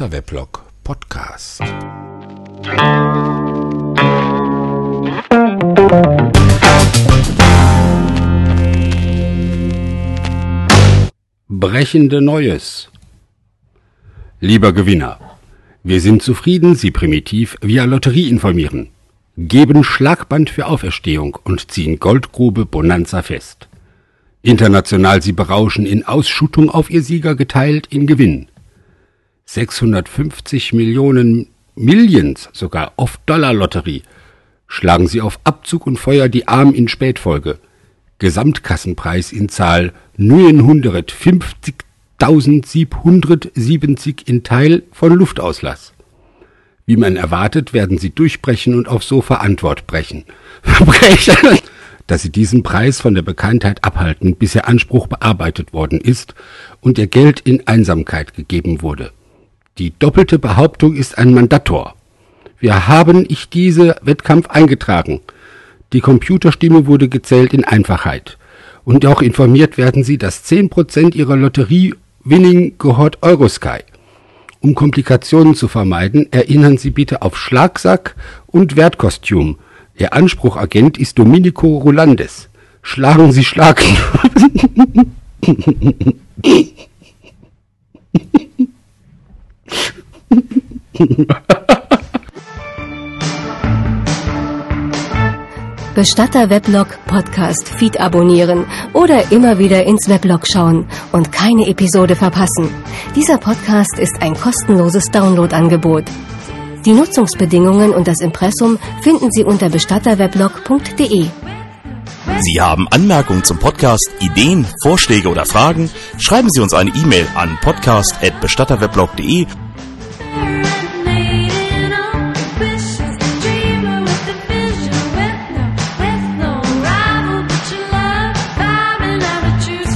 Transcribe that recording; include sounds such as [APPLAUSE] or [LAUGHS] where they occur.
Bestatter Weblog Podcast. Brechende Neues. Lieber Gewinner, wir sind zufrieden, Sie primitiv via Lotterie informieren, geben Schlagband für Auferstehung und ziehen Goldgrube Bonanza fest. International Sie berauschen in Ausschuttung auf Ihr Sieger geteilt in Gewinn. 650 Millionen Millions, sogar auf Dollar-Lotterie. Schlagen Sie auf Abzug und Feuer die Arm in Spätfolge. Gesamtkassenpreis in Zahl 950.770 in Teil von Luftauslass. Wie man erwartet, werden sie durchbrechen und auf Sofa Antwort brechen. [LAUGHS] Verbrechen! Dass sie diesen Preis von der Bekanntheit abhalten, bis ihr Anspruch bearbeitet worden ist und ihr Geld in Einsamkeit gegeben wurde. Die doppelte Behauptung ist ein Mandator. Wir haben ich diese Wettkampf eingetragen. Die Computerstimme wurde gezählt in Einfachheit. Und auch informiert werden Sie, dass 10% Ihrer Lotterie Winning gehört Eurosky. Um Komplikationen zu vermeiden, erinnern Sie bitte auf Schlagsack und Wertkostüm. Ihr Anspruchagent ist Domenico Rolandes. Schlagen Sie Schlag. [LAUGHS] Bestatter Weblog Podcast Feed abonnieren oder immer wieder ins Weblog schauen und keine Episode verpassen. Dieser Podcast ist ein kostenloses Downloadangebot. Die Nutzungsbedingungen und das Impressum finden Sie unter bestatterweblog.de. Sie haben Anmerkungen zum Podcast, Ideen, Vorschläge oder Fragen? Schreiben Sie uns eine E-Mail an podcast@bestatterweblog.de